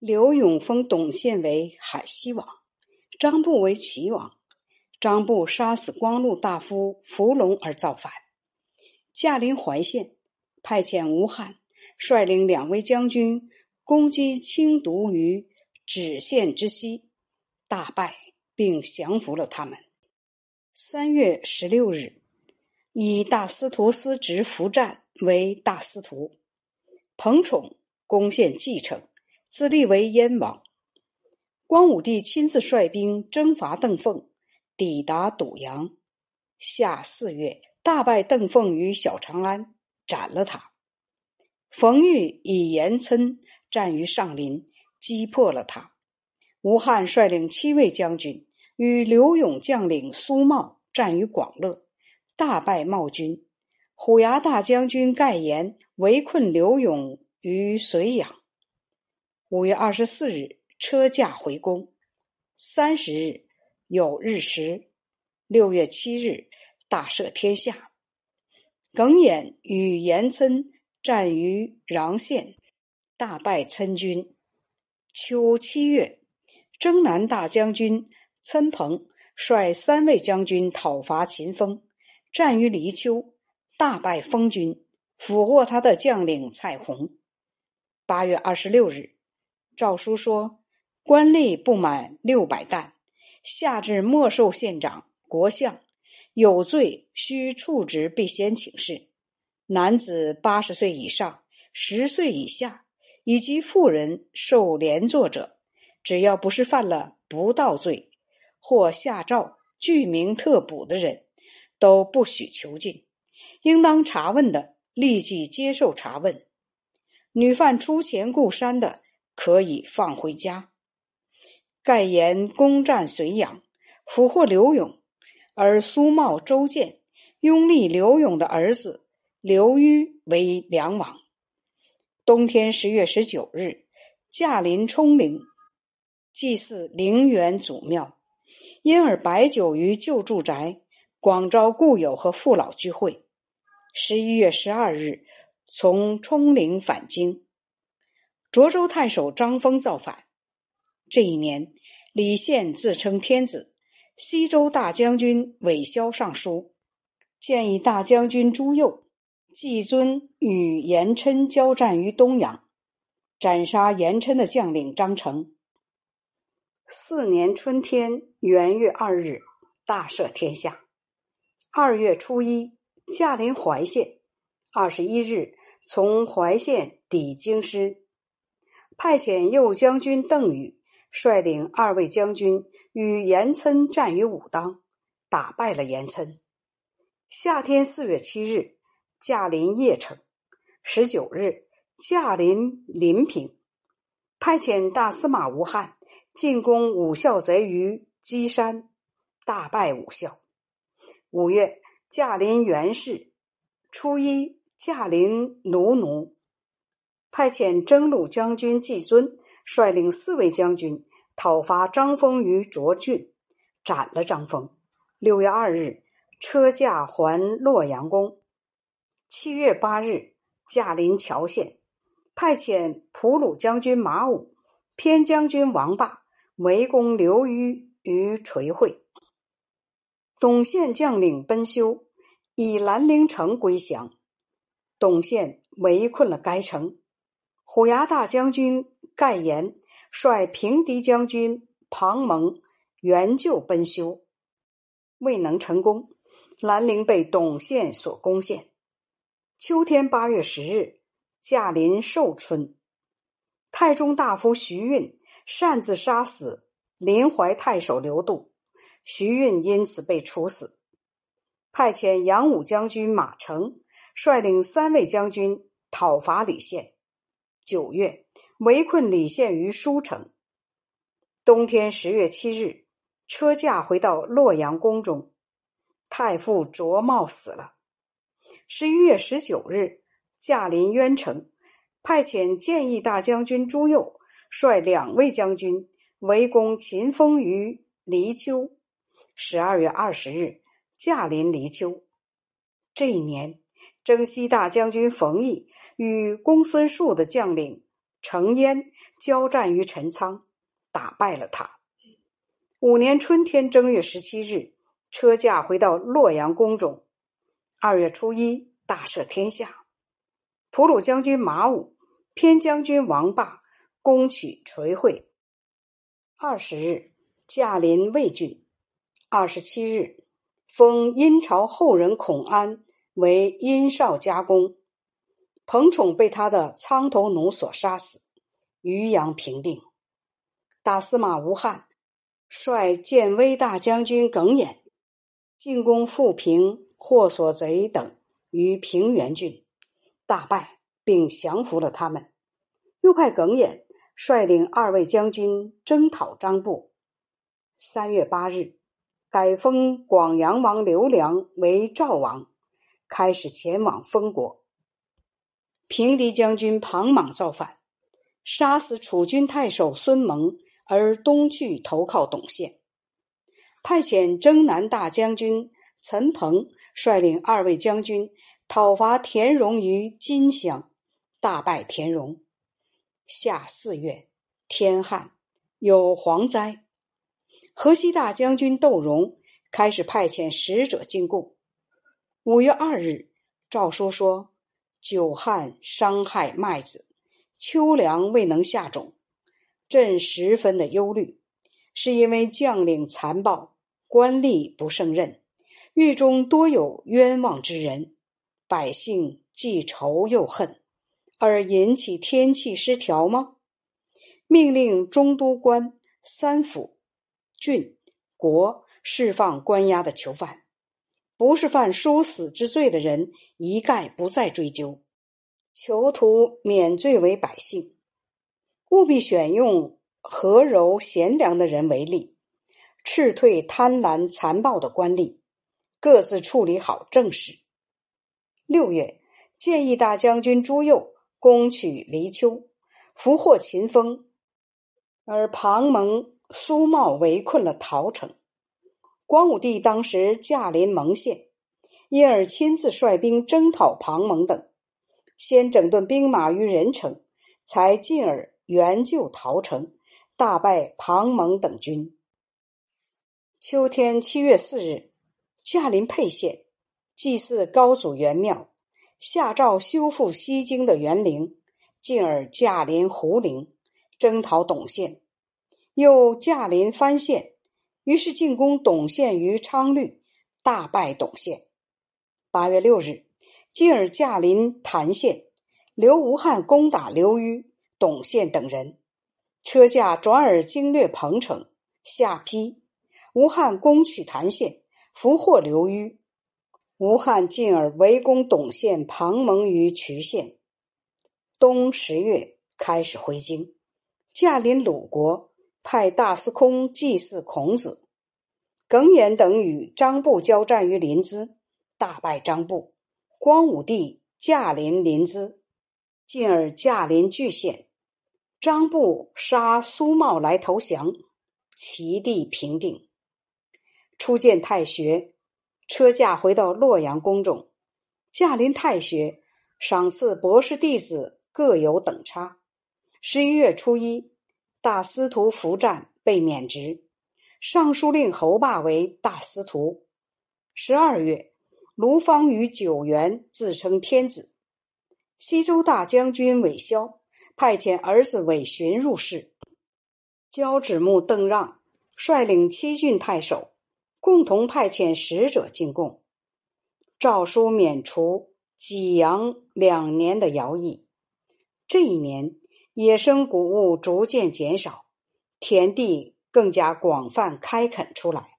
刘永封董宪为海西王，张布为齐王。张布杀死光禄大夫伏龙而造反。驾临淮县，派遣吴汉率领两位将军攻击清毒于止县之西，大败，并降服了他们。三月十六日，以大司徒司职伏战为大司徒，彭宠攻陷蓟城。自立为燕王，光武帝亲自率兵征伐邓凤，抵达堵阳。夏四月，大败邓凤于小长安，斩了他。冯玉以严琛战于上林，击破了他。吴汉率领七位将军与刘勇将领苏茂战于广乐，大败茂军。虎牙大将军盖延围困刘勇于绥阳。五月二十四日，车驾回宫。三十日，有日食。六月七日，大赦天下。耿弇与严琛战于穰县，大败岑军。秋七月，征南大将军岑彭率三位将军讨伐秦风，战于黎丘，大败封军，俘获他的将领蔡弘。八月二十六日。诏书说，官吏不满六百担，下至莫寿县长、国相，有罪需处职，必先请示。男子八十岁以上、十岁以下，以及妇人受连坐者，只要不是犯了不道罪或下诏具名特捕的人，都不许囚禁。应当查问的，立即接受查问。女犯出钱雇山的。可以放回家。盖言攻占绥阳，俘获刘勇，而苏茂、周建拥立刘勇的儿子刘虞为梁王。冬天十月十九日，驾临冲陵，祭祀陵园祖庙，因而摆酒于旧住宅，广招故友和父老聚会。十一月十二日，从冲陵返京。涿州太守张丰造反。这一年，李宪自称天子，西州大将军韦骁上书，建议大将军朱佑、季尊与严琛交战于东阳，斩杀严琛的将领张成。四年春天元月二日，大赦天下。二月初一，驾临淮县。二十一日，从淮县抵京师。派遣右将军邓禹率领二位将军与严琛战于武当，打败了严琛。夏天四月七日，驾临邺城。十九日，驾临临平。派遣大司马吴汉进攻武孝贼于稽山，大败武孝。五月，驾临元氏。初一，驾临奴奴。派遣征虏将军季尊率领四位将军讨伐张丰于涿郡，斩了张丰。六月二日，车驾还洛阳宫。七月八日，驾临谯县，派遣普鲁将军马武、偏将军王霸围攻刘虞于垂会。董宪将领奔修以兰陵城归降，董宪围困了该城。虎牙大将军盖延率平敌将军庞蒙援救奔修，未能成功。兰陵被董宪所攻陷。秋天八月十日，驾临寿春。太中大夫徐运擅自杀死临淮太守刘度，徐运因此被处死。派遣杨武将军马成率领三位将军讨伐李宪。九月，围困李宪于舒城。冬天十月七日，车驾回到洛阳宫中，太傅卓茂死了。十一月十九日，驾临渊城，派遣建义大将军朱佑率两位将军围攻秦风于黎丘。十二月二十日，驾临黎丘。这一年。征西大将军冯异与公孙述的将领程焉交战于陈仓，打败了他。五年春天正月十七日，车驾回到洛阳宫中。二月初一，大赦天下。普鲁将军马武、偏将军王霸攻取垂会。二十日，驾临魏郡。二十七日，封殷朝后人孔安为殷少加公。彭宠被他的苍头奴所杀死。渔阳平定。大司马吴汉。率建威大将军耿弇进攻富平、霍所贼等于平原郡，大败，并降服了他们。又派耿弇率领二位将军征讨张布。三月八日，改封广阳王刘良为赵王，开始前往封国。平敌将军庞莽造反，杀死楚军太守孙蒙。而东去投靠董宪，派遣征南大将军陈鹏率领二位将军讨伐田荣于金乡，大败田荣。夏四月，天旱，有蝗灾。河西大将军窦融开始派遣使者进贡。五月二日，诏书说：久旱伤害麦子，秋粮未能下种。朕十分的忧虑，是因为将领残暴，官吏不胜任，狱中多有冤枉之人，百姓既仇又恨，而引起天气失调吗？命令中都官、三府、郡、国释放关押的囚犯，不是犯殊死之罪的人，一概不再追究，囚徒免罪为百姓。务必选用和柔贤良的人为例，斥退贪婪残暴的官吏，各自处理好政事。六月，建议大将军朱佑攻取黎丘，俘获秦风，而庞蒙、苏茂围困了陶城。光武帝当时驾临蒙县，因而亲自率兵征讨庞蒙等，先整顿兵马于任城，才进而。援救陶城，大败庞蒙等军。秋天七月四日，驾临沛县，祭祀高祖元庙，下诏修复西京的园陵，进而驾临胡陵，征讨董宪，又驾临番县，于是进攻董宪于昌律，大败董宪。八月六日，进而驾临郯县，刘吴汉攻打刘虞。董宪等人车驾转而经略彭城，下邳。吴汉攻取郯县，俘获刘虞。吴汉进而围攻董宪、庞蒙于渠县。冬十月开始回京，驾临鲁国，派大司空祭祀孔子。耿弇等与张布交战于临淄，大败张布。光武帝驾临临淄，进而驾临巨县。张布杀苏茂来投降，齐地平定。初见太学，车驾回到洛阳宫中，驾临太学，赏赐博士弟子各有等差。十一月初一，大司徒伏战被免职，尚书令侯霸为大司徒。十二月，卢方与九原自称天子。西周大将军韦骁。派遣儿子韦寻入仕，交趾木邓让率领七郡太守，共同派遣使者进贡。诏书免除济阳两年的徭役。这一年，野生谷物逐渐减少，田地更加广泛开垦出来。